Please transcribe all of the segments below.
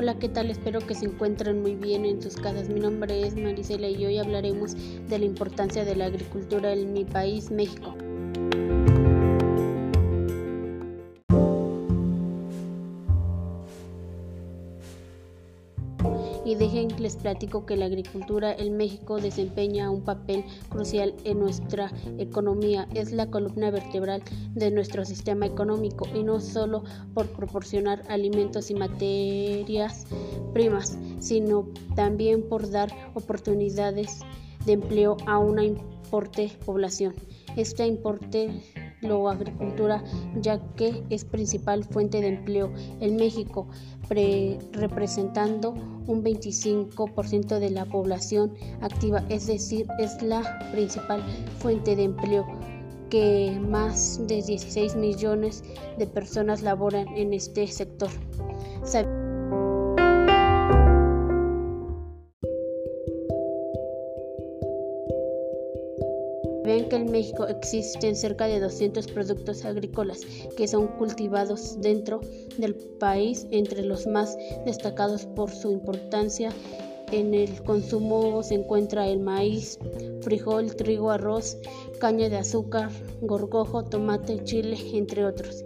Hola, ¿qué tal? Espero que se encuentren muy bien en sus casas. Mi nombre es Marisela y hoy hablaremos de la importancia de la agricultura en mi país, México. Y dejen les platico que la agricultura en México desempeña un papel crucial en nuestra economía. Es la columna vertebral de nuestro sistema económico y no solo por proporcionar alimentos y materias primas, sino también por dar oportunidades de empleo a una importante población. Esta importe la agricultura ya que es principal fuente de empleo en México, representando un 25% de la población activa, es decir, es la principal fuente de empleo que más de 16 millones de personas laboran en este sector. Ven que en México existen cerca de 200 productos agrícolas que son cultivados dentro del país, entre los más destacados por su importancia en el consumo se encuentra el maíz, frijol, trigo, arroz, caña de azúcar, gorgojo, tomate, chile, entre otros.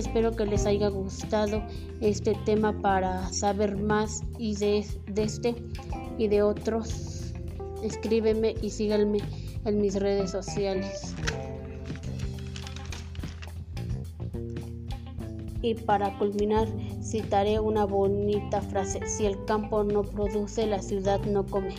Espero que les haya gustado este tema para saber más y de, este y de otros. Escríbeme y síganme en mis redes sociales. Y para culminar, citaré una bonita frase, si el campo no produce, la ciudad no come.